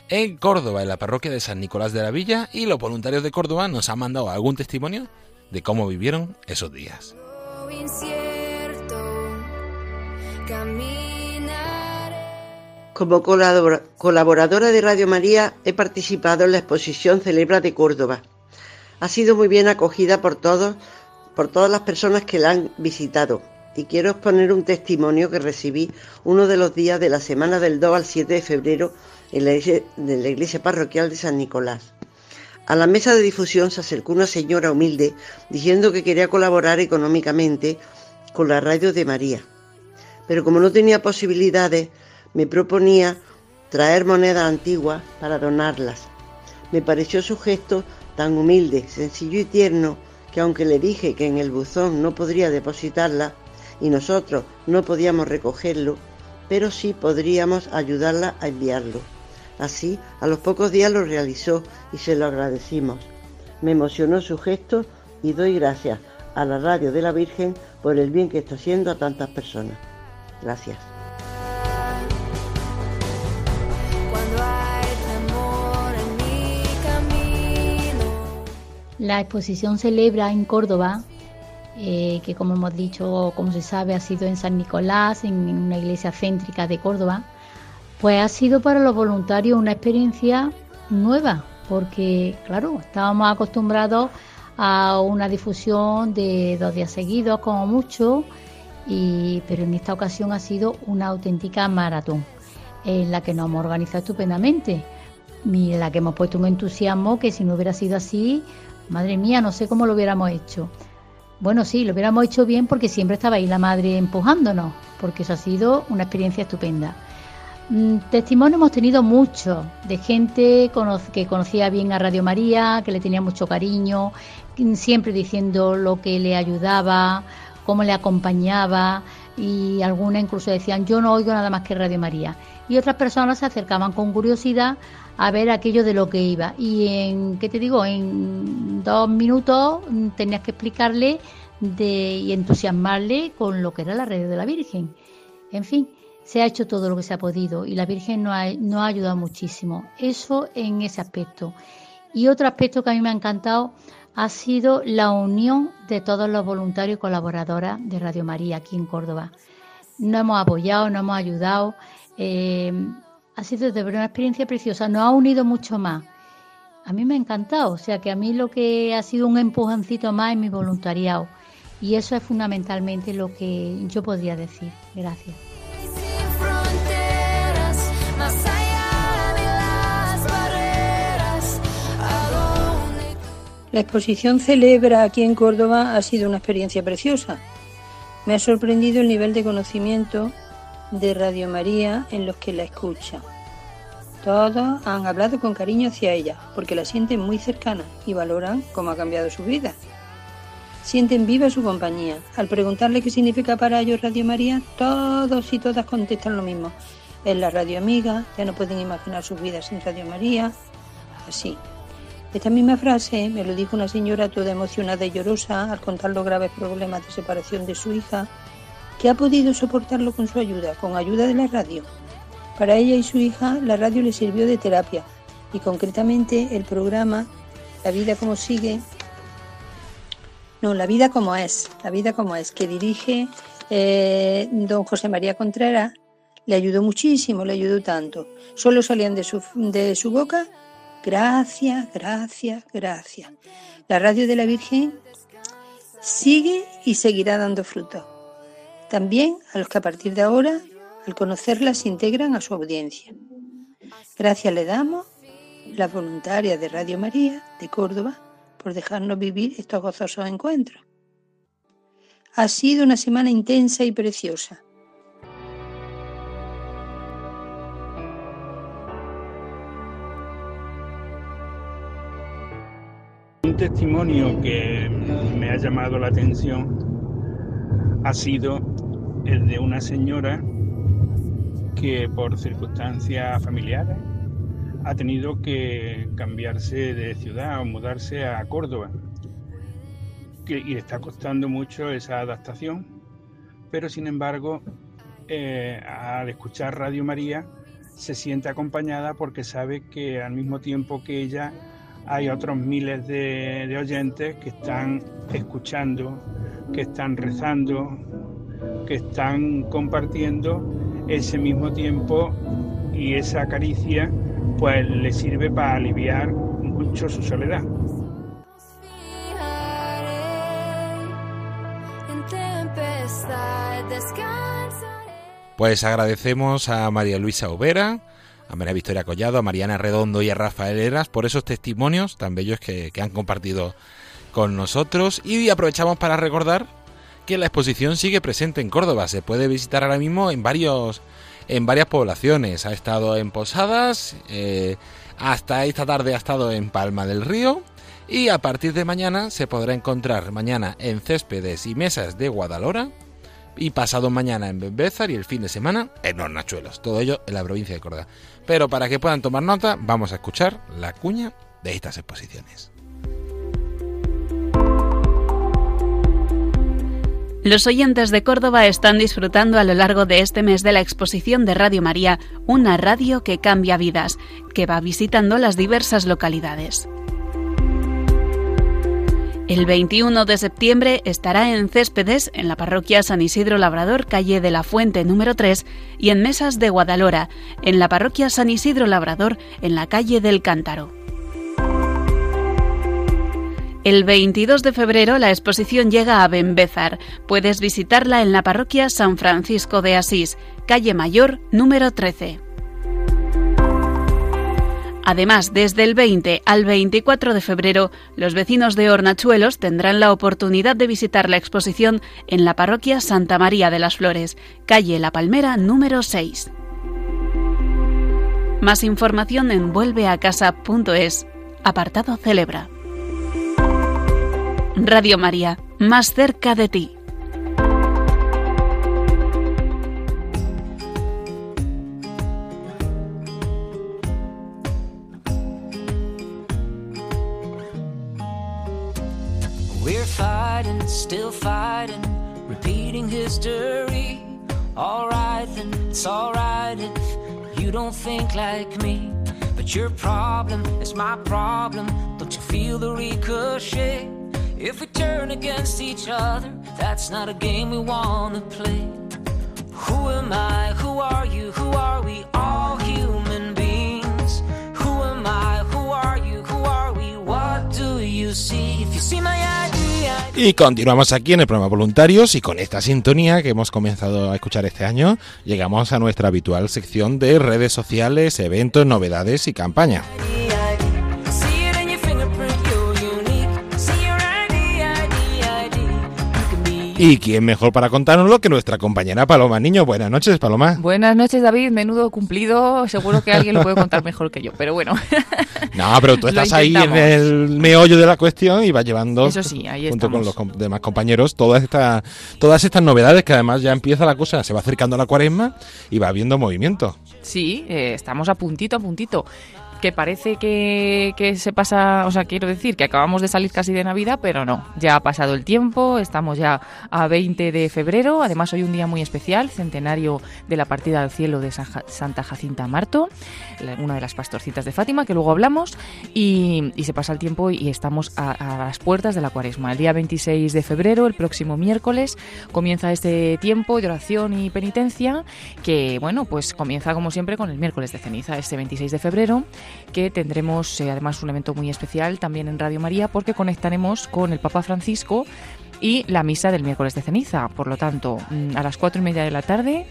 en Córdoba, en la parroquia de San Nicolás de la Villa. Y los voluntarios de Córdoba nos han mandado algún testimonio de cómo vivieron esos días. Como colaboradora de Radio María he participado en la exposición Celebra de Córdoba. Ha sido muy bien acogida por todos, por todas las personas que la han visitado. Y quiero exponer un testimonio que recibí uno de los días de la semana del 2 al 7 de febrero en la iglesia parroquial de San Nicolás. A la mesa de difusión se acercó una señora humilde diciendo que quería colaborar económicamente con la radio de María. Pero como no tenía posibilidades, me proponía traer monedas antiguas para donarlas. Me pareció su gesto tan humilde, sencillo y tierno que aunque le dije que en el buzón no podría depositarla y nosotros no podíamos recogerlo, pero sí podríamos ayudarla a enviarlo. Así, a los pocos días lo realizó y se lo agradecimos. Me emocionó su gesto y doy gracias a la radio de la Virgen por el bien que está haciendo a tantas personas. Gracias. La exposición celebra en Córdoba, eh, que como hemos dicho, como se sabe, ha sido en San Nicolás, en una iglesia céntrica de Córdoba pues ha sido para los voluntarios una experiencia nueva, porque claro, estábamos acostumbrados a una difusión de dos días seguidos como mucho, y, pero en esta ocasión ha sido una auténtica maratón, en la que nos hemos organizado estupendamente, y en la que hemos puesto un entusiasmo que si no hubiera sido así, madre mía, no sé cómo lo hubiéramos hecho. Bueno, sí, lo hubiéramos hecho bien porque siempre estaba ahí la madre empujándonos, porque eso ha sido una experiencia estupenda. Mm, testimonio hemos tenido mucho de gente que conocía bien a Radio María, que le tenía mucho cariño, siempre diciendo lo que le ayudaba, cómo le acompañaba y algunas incluso decían yo no oigo nada más que Radio María y otras personas se acercaban con curiosidad a ver aquello de lo que iba y en qué te digo en dos minutos tenías que explicarle de, y entusiasmarle con lo que era la red de la Virgen en fin se ha hecho todo lo que se ha podido y la Virgen nos ha, ayudado muchísimo. Eso en ese aspecto. Y otro aspecto que a mí me ha encantado ha sido la unión de todos los voluntarios y colaboradoras de Radio María aquí en Córdoba. Nos hemos apoyado, nos hemos ayudado. Eh, ha sido de verdad una experiencia preciosa. Nos ha unido mucho más. A mí me ha encantado. O sea que a mí lo que ha sido un empujoncito más en mi voluntariado. Y eso es fundamentalmente lo que yo podría decir. Gracias. La exposición Celebra aquí en Córdoba ha sido una experiencia preciosa. Me ha sorprendido el nivel de conocimiento de Radio María en los que la escuchan. Todos han hablado con cariño hacia ella porque la sienten muy cercana y valoran cómo ha cambiado su vida. Sienten viva su compañía. Al preguntarle qué significa para ellos Radio María, todos y todas contestan lo mismo. Es la radio amiga, ya no pueden imaginar sus vidas sin Radio María. Así, esta misma frase me lo dijo una señora toda emocionada y llorosa al contar los graves problemas de separación de su hija, que ha podido soportarlo con su ayuda, con ayuda de la radio. Para ella y su hija la radio le sirvió de terapia y concretamente el programa La vida como sigue, no, La vida como es, La vida como es, que dirige eh, don José María Contreras, le ayudó muchísimo, le ayudó tanto. Solo salían de su, de su boca Gracias, gracias, gracias. La radio de la Virgen sigue y seguirá dando fruto. También a los que a partir de ahora, al conocerla, se integran a su audiencia. Gracias le damos, la voluntaria de Radio María de Córdoba, por dejarnos vivir estos gozosos encuentros. Ha sido una semana intensa y preciosa Un testimonio que me ha llamado la atención ha sido el de una señora que por circunstancias familiares ha tenido que cambiarse de ciudad o mudarse a Córdoba. y le está costando mucho esa adaptación, pero sin embargo, eh, al escuchar Radio María, se siente acompañada porque sabe que al mismo tiempo que ella hay otros miles de, oyentes que están escuchando, que están rezando, que están compartiendo ese mismo tiempo y esa caricia pues le sirve para aliviar mucho su soledad. Pues agradecemos a María Luisa Overa, a María Victoria Collado, a Mariana Redondo y a Rafael Eras por esos testimonios tan bellos que han compartido con nosotros y aprovechamos para recordar que la exposición sigue presente en Córdoba. Se puede visitar ahora mismo en varios en varias poblaciones. Ha estado en Posadas, eh, hasta esta tarde ha estado en Palma del Río y a partir de mañana se podrá encontrar mañana en Céspedes y Mesas de Guadalhora y pasado mañana en Bembézar y el fin de semana en Hornachuelos. Todo ello en la provincia de Córdoba. Pero para que puedan tomar nota, vamos a escuchar la cuña de estas exposiciones. Los oyentes de Córdoba están disfrutando a lo largo de este mes de la exposición de Radio María, una radio que cambia vidas, que va visitando las diversas localidades. El 21 de septiembre estará en Céspedes, en la parroquia San Isidro Labrador, calle de la Fuente número 3, y en Mesas de Guadalhora, en la parroquia San Isidro Labrador, en la calle del Cántaro. El 22 de febrero la exposición llega a Bembézar. Puedes visitarla en la parroquia San Francisco de Asís, calle Mayor número 13. Además, desde el 20 al 24 de febrero, los vecinos de Hornachuelos tendrán la oportunidad de visitar la exposición en la parroquia Santa María de las Flores, calle La Palmera número 6. Más información en vuelveacasa.es, apartado Celebra. Radio María, más cerca de ti. We're fighting, still fighting, repeating history. Alright then, it's alright if you don't think like me. But your problem is my problem. Don't you feel the ricochet? If we turn against each other, that's not a game we wanna play. Who am I? Who are you? Who are we? All human beings. Who am I? Who are you? Who are we? What do you see? If you see my Y continuamos aquí en el programa Voluntarios y con esta sintonía que hemos comenzado a escuchar este año, llegamos a nuestra habitual sección de redes sociales, eventos, novedades y campaña. Y quién mejor para contárnoslo que nuestra compañera Paloma Niño. Buenas noches, Paloma. Buenas noches, David. Menudo cumplido. Seguro que alguien lo puede contar mejor que yo, pero bueno. No, pero tú estás ahí en el meollo de la cuestión y vas llevando, Eso sí, ahí junto con los com- demás compañeros, todas estas, todas estas novedades que además ya empieza la cosa, se va acercando la cuaresma y va habiendo movimiento. Sí, eh, estamos a puntito, a puntito. Que parece que, se pasa, o sea, quiero decir que acabamos de salir casi de Navidad, pero no, ya ha pasado el tiempo, estamos ya a 20 de febrero, además hoy un día muy especial, centenario de la partida al cielo de Santa Jacinta Marto, una de las pastorcitas de Fátima, que luego hablamos, y, se pasa el tiempo y estamos a, a las puertas de la cuaresma. El día 26 de febrero, el próximo miércoles, comienza este tiempo de oración y penitencia, que bueno, pues comienza como siempre con el miércoles de ceniza, este 26 de febrero, que tendremos eh, además un evento muy especial también en Radio María, porque conectaremos con el Papa Francisco y la misa del miércoles de ceniza. Por lo tanto, mm, a las cuatro y media de la tarde,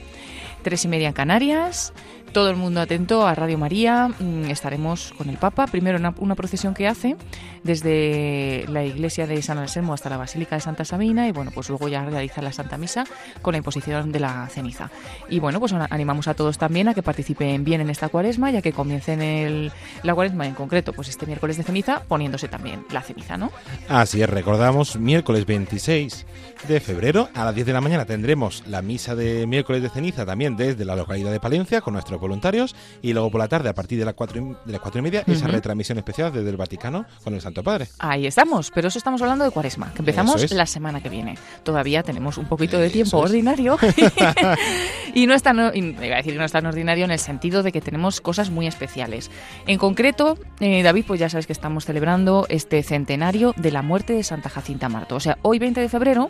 tres y media en Canarias. Todo el mundo atento a Radio María. mm, Estaremos con el Papa. Primero una, procesión que hace desde la iglesia de San Anselmo hasta la Basílica de Santa Sabina y bueno, pues luego ya realiza la Santa Misa con la imposición de la ceniza. Y bueno, pues animamos a todos también a que participen bien en esta cuaresma, ya que comiencen el, la cuaresma en concreto, pues este miércoles de ceniza, poniéndose también la ceniza, ¿no? Así es, recordamos, miércoles 26 de febrero a las 10 de la mañana tendremos la misa de miércoles de ceniza también desde la localidad de Palencia con nuestros voluntarios y luego por la tarde a partir de las 4 y, de las cuatro y media esa retransmisión especial desde el Vaticano con el Santo Padre. Ahí estamos, pero eso estamos hablando de cuaresma, que empezamos es. la semana que viene. Todavía tenemos un poquito de tiempo es. ordinario y no es tan, iba a decir que no es tan ordinario en el sentido de que tenemos cosas muy especiales. En concreto, eh, David, pues ya sabes que estamos celebrando este centenario de la muerte de Santa Jacinta Marto. O sea, hoy 20 de febrero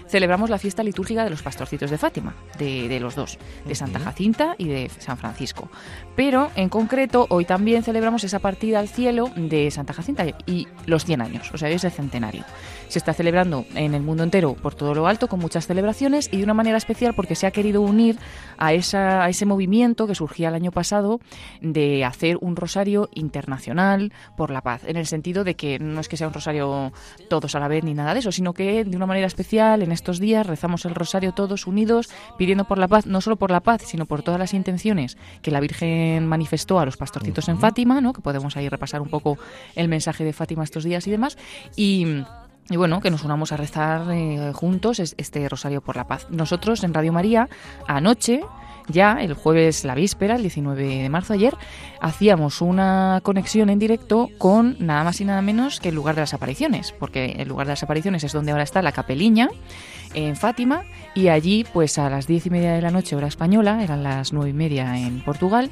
celebramos la fiesta litúrgica de los pastorcitos de Fátima, de, de los dos, de Santa Jacinta y de San Francisco. Pero en concreto, hoy también celebramos esa partida al cielo de Santa Jacinta y los 100 años, o sea, es el centenario. Se está celebrando en el mundo entero por todo lo alto, con muchas celebraciones y de una manera especial porque se ha querido unir a, esa, a ese movimiento que surgía el año pasado de hacer un rosario internacional por la paz, en el sentido de que no es que sea un rosario todos a la vez ni nada de eso, sino que de una manera especial en estos días rezamos el rosario todos unidos, pidiendo por la paz, no solo por la paz, sino por todas las intenciones que la Virgen manifestó a los pastorcitos en Fátima, ¿no? que podemos ahí repasar un poco el mensaje de Fátima estos días y demás. Y y bueno, que nos unamos a rezar eh, juntos este Rosario por la Paz. Nosotros en Radio María, anoche, ya el jueves, la víspera, el 19 de marzo ayer, hacíamos una conexión en directo con nada más y nada menos que el lugar de las apariciones, porque el lugar de las apariciones es donde ahora está la capeliña en Fátima y allí pues a las diez y media de la noche hora española, eran las nueve y media en Portugal,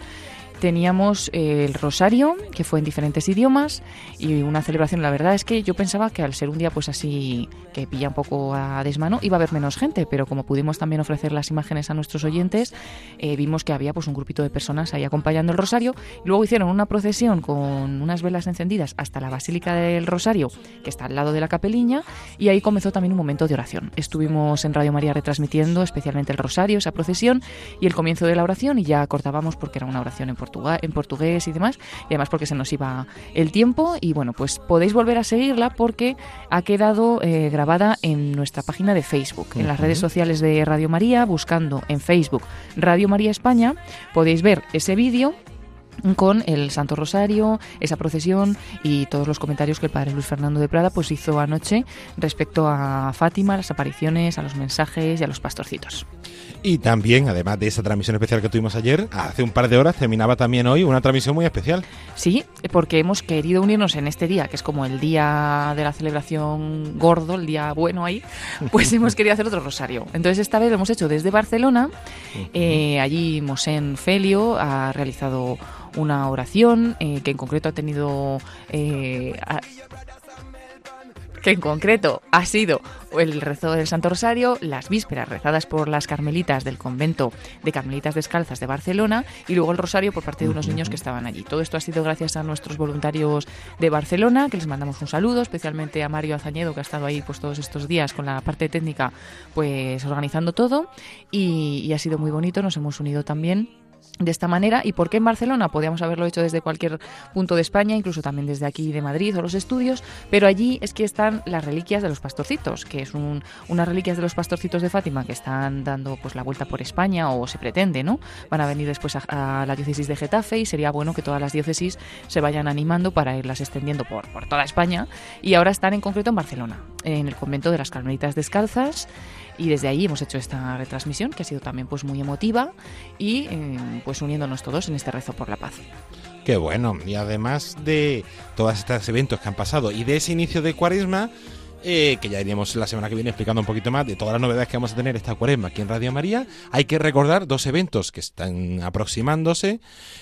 teníamos eh, el rosario, que fue en diferentes idiomas, y una celebración. La verdad es que yo pensaba que al ser un día pues así que pilla un poco a desmano, iba a haber menos gente, pero como pudimos también ofrecer las imágenes a nuestros oyentes, eh, vimos que había pues un grupito de personas ahí acompañando el rosario. Luego hicieron una procesión con unas velas encendidas hasta la Basílica del Rosario, que está al lado de la capeliña, y ahí comenzó también un momento de oración. Estuvimos en Radio María retransmitiendo especialmente el rosario, esa procesión, y el comienzo de la oración, y ya cortábamos porque era una oración en en portugués y demás, y además porque se nos iba el tiempo. Y bueno, pues podéis volver a seguirla porque ha quedado eh, grabada en nuestra página de Facebook, en las redes sociales de Radio María, buscando en Facebook Radio María España, podéis ver ese vídeo con el Santo Rosario, esa procesión y todos los comentarios que el padre Luis Fernando de Prada pues hizo anoche respecto a Fátima, las apariciones, a los mensajes y a los pastorcitos. Y también, además de esa transmisión especial que tuvimos ayer, hace un par de horas terminaba también hoy una transmisión muy especial. Sí, porque hemos querido unirnos en este día, que es como el día de la celebración gordo, el día bueno ahí, pues hemos querido hacer otro rosario. Entonces esta vez lo hemos hecho desde Barcelona, eh, allí Mosén Felio ha realizado una oración eh, que en concreto ha tenido eh, que en concreto ha sido el rezo del Santo Rosario, las vísperas rezadas por las carmelitas del convento de Carmelitas Descalzas de Barcelona y luego el rosario por parte de unos niños que estaban allí. Todo esto ha sido gracias a nuestros voluntarios de Barcelona, que les mandamos un saludo, especialmente a Mario Azañedo, que ha estado ahí pues todos estos días con la parte técnica, pues organizando todo y, y ha sido muy bonito. Nos hemos unido también de esta manera. ¿Y por qué en Barcelona? Podíamos haberlo hecho desde cualquier punto de España, incluso también desde aquí de Madrid o los estudios, pero allí es que están las reliquias de los pastorcitos, que es un, unas reliquias de los pastorcitos de Fátima que están dando pues la vuelta por España o se pretende, ¿no? Van a venir después a, la diócesis de Getafe y sería bueno que todas las diócesis se vayan animando para irlas extendiendo por, por toda España y ahora están en concreto en Barcelona, en el convento de las Carmelitas Descalzas y desde ahí hemos hecho esta retransmisión que ha sido también pues muy emotiva y eh, pues uniéndonos todos en este rezo por la paz. Qué bueno, y además de todos estos eventos que han pasado y de ese inicio de cuaresma, eh, que ya iremos la semana que viene explicando un poquito más de todas las novedades que vamos a tener esta cuaresma aquí en Radio María, hay que recordar dos eventos que están aproximándose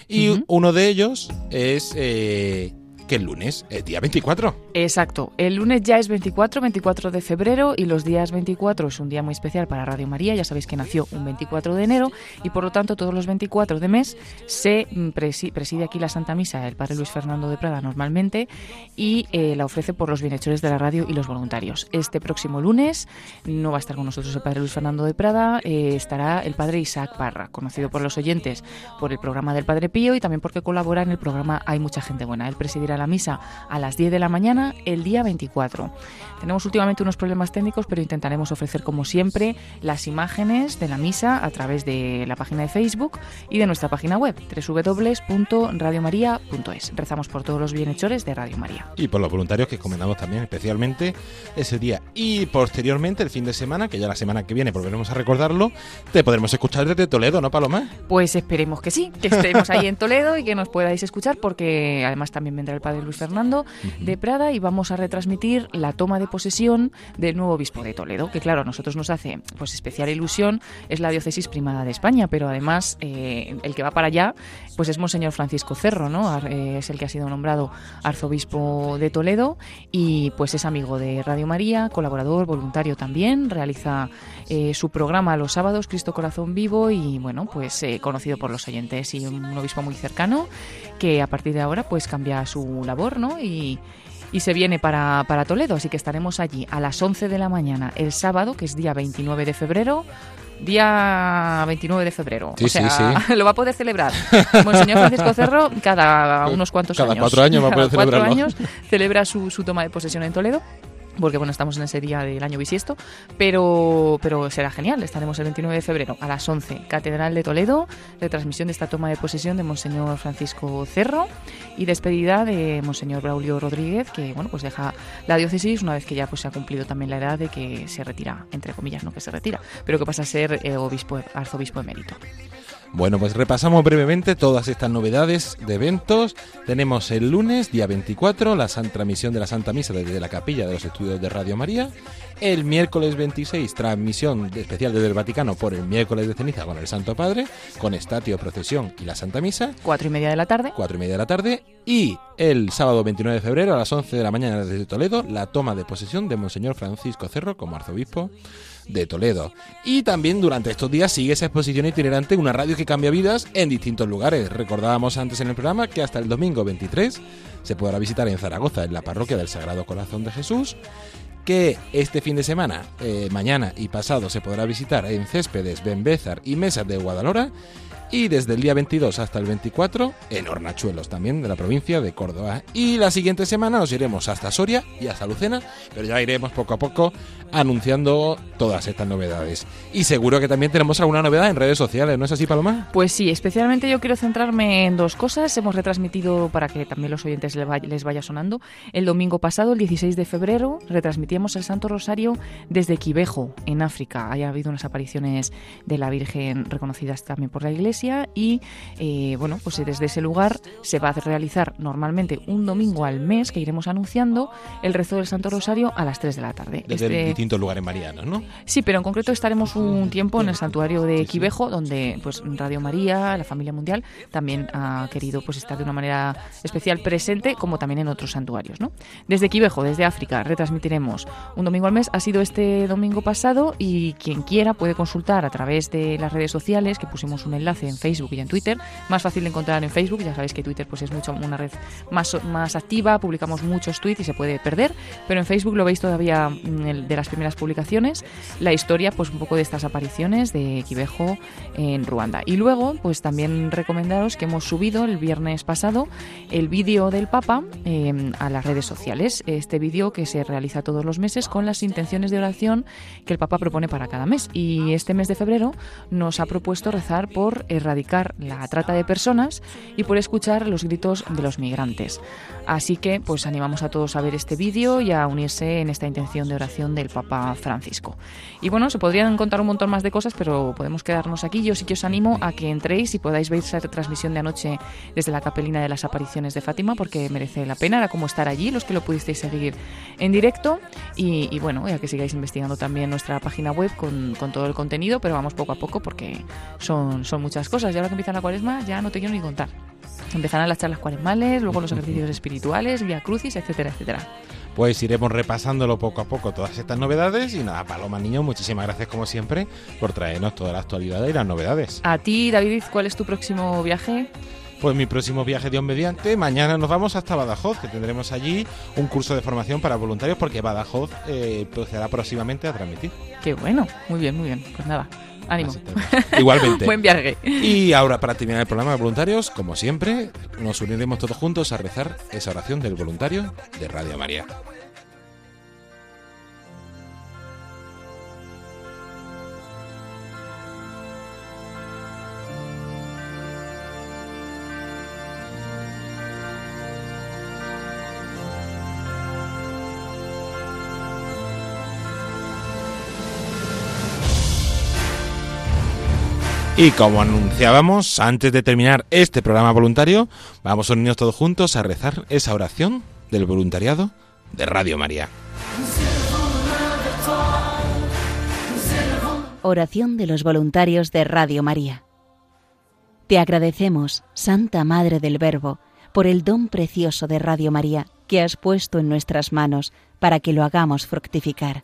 y uno de ellos es eh, que el lunes, el día 24. Exacto, el lunes ya es 24, 24 de febrero y los días 24 es un día muy especial para Radio María, ya sabéis que nació un 24 de enero y por lo tanto todos los 24 de mes se mm, preside aquí la Santa Misa el Padre Luis Fernando de Prada normalmente y eh, la ofrece por los bienhechores de la radio y los voluntarios. Este próximo lunes no va a estar con nosotros el Padre Luis Fernando de Prada, eh, estará el Padre Isaac Parra, conocido por los oyentes por el programa del Padre Pío y también porque colabora en el programa Hay mucha gente buena. Él presidirá la misa a las 10 de la mañana el día 24. Tenemos últimamente unos problemas técnicos, pero intentaremos ofrecer como siempre las imágenes de la misa a través de la página de Facebook y de nuestra página web www.radiomaria.es. Rezamos por todos los bienhechores de Radio María. Y por los voluntarios que encomendamos también especialmente ese día. Y posteriormente, el fin de semana, que ya la semana que viene volveremos a recordarlo, te podremos escuchar desde Toledo, ¿no, Paloma? Pues esperemos que sí, que estemos ahí en Toledo y que nos podáis escuchar, porque además también vendrá el Padre Luis Fernando de Prada y vamos a retransmitir la toma de posesión del nuevo obispo de Toledo, que claro, a nosotros nos hace pues especial ilusión, es la diócesis primada de España, pero además eh, el que va para allá pues es Monseñor Francisco Cerro, ¿no? Eh, es el que ha sido nombrado arzobispo de Toledo y pues es amigo de Radio María, colaborador, voluntario también, realiza eh, su programa los sábados, Cristo Corazón Vivo, y bueno, pues conocido por los oyentes y un obispo muy cercano que a partir de ahora pues cambia su labor, ¿no? Y, y se viene para, para Toledo, así que estaremos allí a las 11 de la mañana el sábado, que es día 29 de febrero, día 29 de febrero. Sí, o sea, sí, sí. lo va a poder celebrar. Monseñor Francisco Cerro cada unos cuantos Cada años. cuatro años va a poder Cada cuatro años celebra su, su toma de posesión en Toledo. Porque bueno, estamos en ese día del año bisiesto, pero, pero será genial. Estaremos el 29 de febrero a las 11, Catedral de Toledo, retransmisión de esta toma de posesión de Monseñor Francisco Cerro y despedida de Monseñor Braulio Rodríguez, que bueno, pues deja la diócesis una vez que ya pues se ha cumplido también la edad de que se retira, entre comillas, no que se retira, pero que pasa a ser eh, obispo, arzobispo emérito. Bueno, pues repasamos brevemente todas estas novedades de eventos. Tenemos el lunes, día 24, la transmisión de la Santa Misa desde la capilla de los estudios de Radio María. El miércoles 26, transmisión especial desde el Vaticano por el miércoles de ceniza con el Santo Padre, con estatio, procesión y la Santa Misa. Cuatro y media de la tarde. Cuatro y media de la tarde. Y el sábado 29 de febrero a las 11 de la mañana desde Toledo, la toma de posesión de Monseñor Francisco Cerro como arzobispo de Toledo. Y también durante estos días sigue esa exposición itinerante, una radio que cambia vidas en distintos lugares. Recordábamos antes en el programa que hasta el domingo 23 se podrá visitar en Zaragoza, en la parroquia del Sagrado Corazón de Jesús que este fin de semana, eh, mañana y pasado, se podrá visitar en Céspedes, Benbézar y Mesas de Guadalhora. Y desde el día 22 hasta el 24 en Hornachuelos, también de la provincia de Córdoba. Y la siguiente semana nos iremos hasta Soria y hasta Lucena, pero ya iremos poco a poco anunciando todas estas novedades. Y seguro que también tenemos alguna novedad en redes sociales, ¿no es así, Paloma? Pues sí, especialmente yo quiero centrarme en dos cosas. Hemos retransmitido, para que también los oyentes les vaya sonando, el domingo pasado, el 16 de febrero, retransmitíamos el Santo Rosario desde Quivejo, en África. Haya habido unas apariciones de la Virgen reconocidas también por la Iglesia y, eh, bueno, pues desde ese lugar se va a realizar normalmente un domingo al mes, que iremos anunciando, el rezo del Santo Rosario a las 3 de la tarde. Desde Este- distintos lugares marianos, ¿no? Sí, pero en concreto estaremos un tiempo en el santuario de Quivejo, donde pues Radio María, la familia mundial, también ha querido pues estar de una manera especial presente, como también en otros santuarios, ¿no? Desde Quivejo, desde África, retransmitiremos un domingo al mes. Ha sido este domingo pasado y quien quiera puede consultar a través de las redes sociales, que pusimos un enlace en Facebook y en Twitter. Más fácil de encontrar en Facebook, ya sabéis que Twitter pues es mucho una red más, más activa, publicamos muchos tweets y se puede perder, pero en Facebook lo veis todavía mm, de las primeras publicaciones, la historia pues un poco de estas apariciones de Quivejo en Ruanda. Y luego pues también recomendaros que hemos subido el viernes pasado el vídeo del Papa eh, a las redes sociales. Este vídeo que se realiza todos los meses con las intenciones de oración que el Papa propone para cada mes. Y este mes de febrero nos ha propuesto rezar por erradicar la trata de personas y por escuchar los gritos de los migrantes. Así que pues animamos a todos a ver este vídeo y a unirse en esta intención de oración del Francisco. Y bueno, se podrían contar un montón más de cosas, pero podemos quedarnos aquí. Yo sí que os animo a que entréis y podáis ver esa transmisión de anoche desde la capelina de las apariciones de Fátima, porque merece la pena. Era como estar allí, los que lo pudisteis seguir en directo. Y, y bueno, ya que sigáis investigando también nuestra página web con, con todo el contenido, pero vamos poco a poco porque son, son muchas cosas. Y ahora que empieza la cuaresma, ya no te quiero ni contar. Empezarán las charlas cuaresmales, luego los ejercicios espirituales, vía crucis, etcétera, etcétera. Pues iremos repasándolo poco a poco todas estas novedades y nada, Paloma Niño, muchísimas gracias como siempre por traernos toda la actualidad y las novedades. A ti, David, ¿cuál es tu próximo viaje? Pues mi próximo viaje Dios mediante, mañana nos vamos hasta Badajoz, que tendremos allí un curso de formación para voluntarios porque Badajoz eh, procederá próximamente a transmitir. Qué bueno, muy bien, muy bien. Pues nada, ánimo. Igualmente. Buen viaje. Y ahora para terminar el programa de voluntarios, como siempre, nos uniremos todos juntos a rezar esa oración del voluntario de Radio María. Y como anunciábamos, antes de terminar este programa voluntario, vamos a unirnos todos juntos a rezar esa oración del voluntariado de Radio María. Oración de los voluntarios de Radio María. Te agradecemos, Santa Madre del Verbo, por el don precioso de Radio María que has puesto en nuestras manos para que lo hagamos fructificar.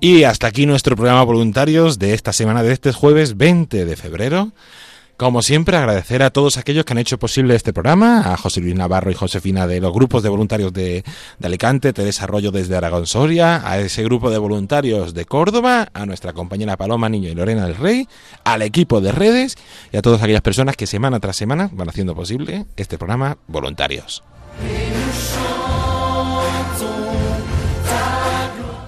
Y hasta aquí nuestro programa voluntarios de esta semana de este jueves 20 de febrero. Como siempre, agradecer a todos aquellos que han hecho posible este programa, a José Luis Navarro y Josefina de los grupos de voluntarios de, Alicante, Teresa Arroyo desde Aragón Soria, a ese grupo de voluntarios de Córdoba, a nuestra compañera Paloma Niño y Lorena del Rey, al equipo de redes y a todas aquellas personas que semana tras semana van haciendo posible este programa voluntarios.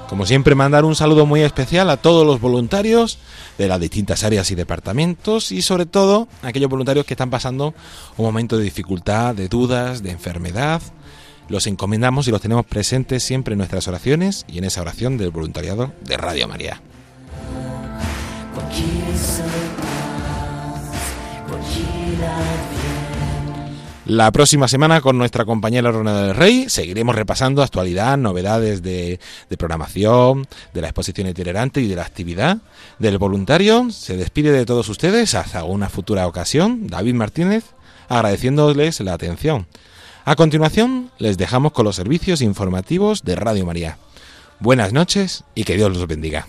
Como siempre, mandar un saludo muy especial a todos los voluntarios de las distintas áreas y departamentos y sobre todo a aquellos voluntarios que están pasando un momento de dificultad, de dudas, de enfermedad. Los encomendamos y los tenemos presentes siempre en nuestras oraciones y en esa oración del voluntariado de Radio María. La próxima semana con nuestra compañera Lorena del Rey seguiremos repasando actualidad, novedades de, de, programación, de la exposición itinerante y de la actividad del voluntario. Se despide de todos ustedes hasta una futura ocasión, David Martínez, agradeciéndoles la atención. A continuación, les dejamos con los servicios informativos de Radio María. Buenas noches y que Dios los bendiga.